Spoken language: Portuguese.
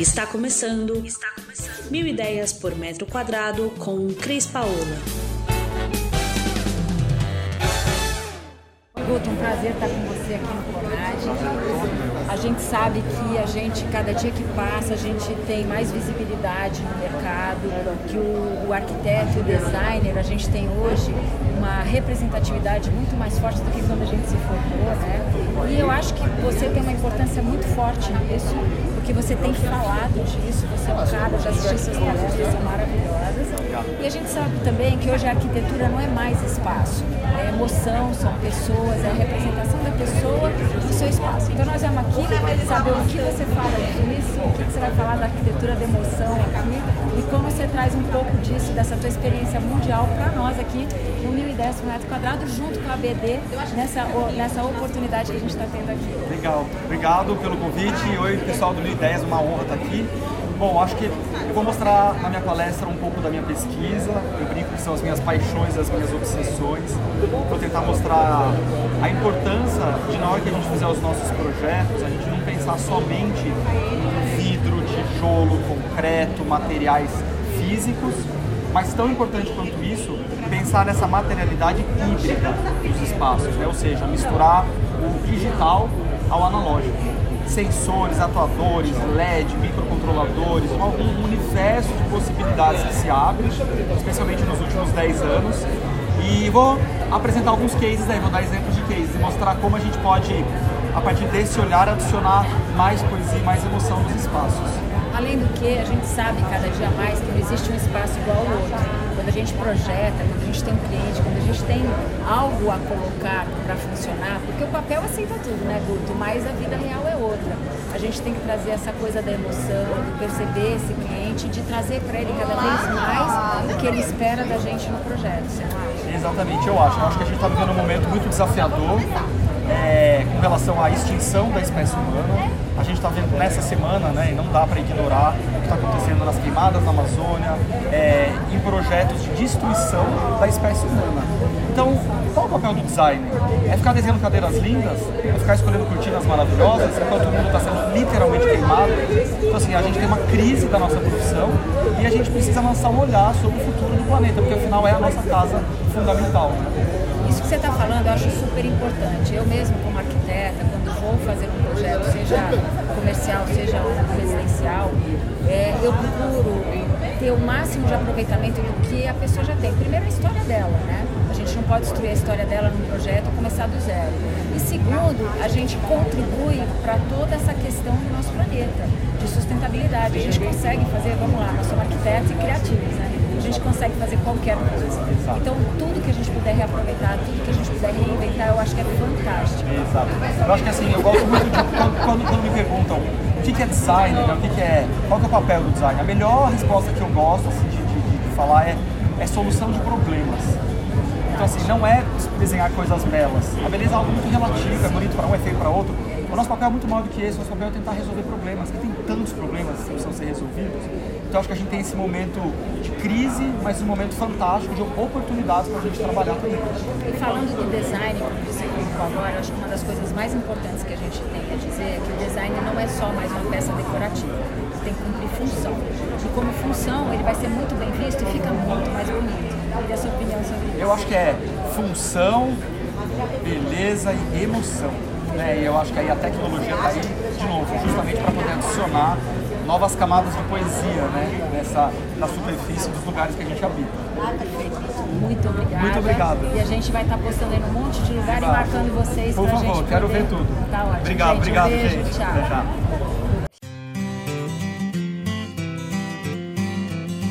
Está começando, está começando. Mil ideias por metro quadrado com Cris Paola. Guto, um prazer estar com você aqui no Conad. A gente sabe que a gente, cada dia que passa, a gente tem mais visibilidade no mercado, que o, o arquiteto e o designer, a gente tem hoje uma representatividade muito mais forte do que quando a gente se formou, né? E eu acho que você tem uma importância muito forte nisso, porque você tem falado disso, você é um cara, já assisti suas palestras, são maravilhosas. E a gente sabe também que hoje a arquitetura não é mais espaço, é emoção, são pessoas, é a representação da pessoa no seu espaço. Então nós vamos aqui saber o que você fala disso, o que você vai falar da arquitetura da emoção aqui e como você traz um pouco disso, dessa tua experiência mundial para nós aqui no 1010 por metro quadrado, junto com a BD, nessa, nessa oportunidade que a gente está tendo aqui. Legal, obrigado pelo convite. Oi pessoal do 1010, uma honra estar aqui. Bom, acho que eu vou mostrar na minha palestra um pouco da minha pesquisa, eu brinco que são as minhas paixões, as minhas obsessões. Vou tentar mostrar a importância de na hora que a gente fizer os nossos projetos, a gente não pensar somente em vidro, tijolo, concreto, materiais físicos, mas tão importante quanto isso, pensar nessa materialidade híbrida dos espaços, né? ou seja, misturar o digital ao analógico sensores, atuadores, LED, microcontroladores, um, universo de possibilidades que se abre, especialmente nos últimos 10 anos. E vou apresentar alguns cases aí, vou dar exemplos de cases e mostrar como a gente pode, a partir desse olhar, adicionar mais poesia e mais emoção nos espaços. Além do que, a gente sabe cada dia mais que não existe um espaço igual ao outro quando a gente projeta, quando a gente tem um cliente, quando a gente tem algo a colocar para funcionar, porque o papel aceita tudo, né, Guto? Mas a vida real é outra. A gente tem que trazer essa coisa da emoção, de perceber esse cliente, de trazer para ele cada vez mais o que ele espera da gente no projeto, você não acha? Exatamente, eu acho. Eu acho que a gente está vivendo um momento muito desafiador é, com relação à extinção da espécie humana. A gente está vendo nessa semana, né, e não dá para ignorar o que está acontecendo nas queimadas na Amazônia, é, em projetos de destruição da espécie humana. Então, qual o papel do designer? É ficar desenhando cadeiras lindas? É ficar escolhendo cortinas maravilhosas enquanto o mundo está sendo literalmente queimado? Então, assim, a gente tem uma crise da nossa profissão e a gente precisa lançar um olhar sobre o futuro do planeta, porque afinal é a nossa casa fundamental. Né? Isso que você está falando eu acho super importante. Eu mesmo, como arquiteta, quando vou fazer um projeto, seja comercial, seja residencial, é, eu procuro ter o máximo de aproveitamento do que a pessoa já tem. Primeiro, a história dela, né? A gente não pode destruir a história dela num projeto e começar do zero. E segundo, a gente contribui para toda essa questão do nosso planeta, de sustentabilidade. A gente consegue fazer, vamos lá, nós somos arquitetos e criativos, né? A gente consegue fazer qualquer coisa. Então, tudo que a gente puder reaproveitar, tudo que a gente puder reinventar, eu acho que é fantástico. Exato. Eu acho que assim, eu gosto muito de quando, quando, quando me perguntam o que, é design, né? o que, que, é, qual que é o papel do design. A melhor resposta que eu gosto assim, de, de, de falar é, é solução de problemas. Então, assim, não é desenhar coisas belas. A beleza é algo muito relativo, é bonito para um, é feio para outro. O nosso papel é muito maior do que esse, o nosso papel é tentar resolver problemas. E tem tantos problemas que precisam ser resolvidos então acho que a gente tem esse momento de crise, mas um momento fantástico de oportunidades para a gente trabalhar também. E falando do design, como você colocou agora, acho que uma das coisas mais importantes que a gente tem a dizer é que o design não é só mais uma peça decorativa, tem que cumprir função. E como função, ele vai ser muito bem visto e fica muito mais bonito. E a sua opinião sobre isso? Eu acho que é função, beleza e emoção. Né? E eu acho que aí a tecnologia está aí, de novo, justamente para poder adicionar novas camadas de poesia, né? Nessa, na superfície dos lugares que a gente habita. Ah, perfeito. Muito obrigada. Muito obrigado. E a gente vai estar tá postando aí num monte de lugar Exato. e marcando vocês Por favor, gente quero ver tudo. Tá ótimo. Obrigado, gente, obrigado, um beijo, gente. Tchau. Tchau.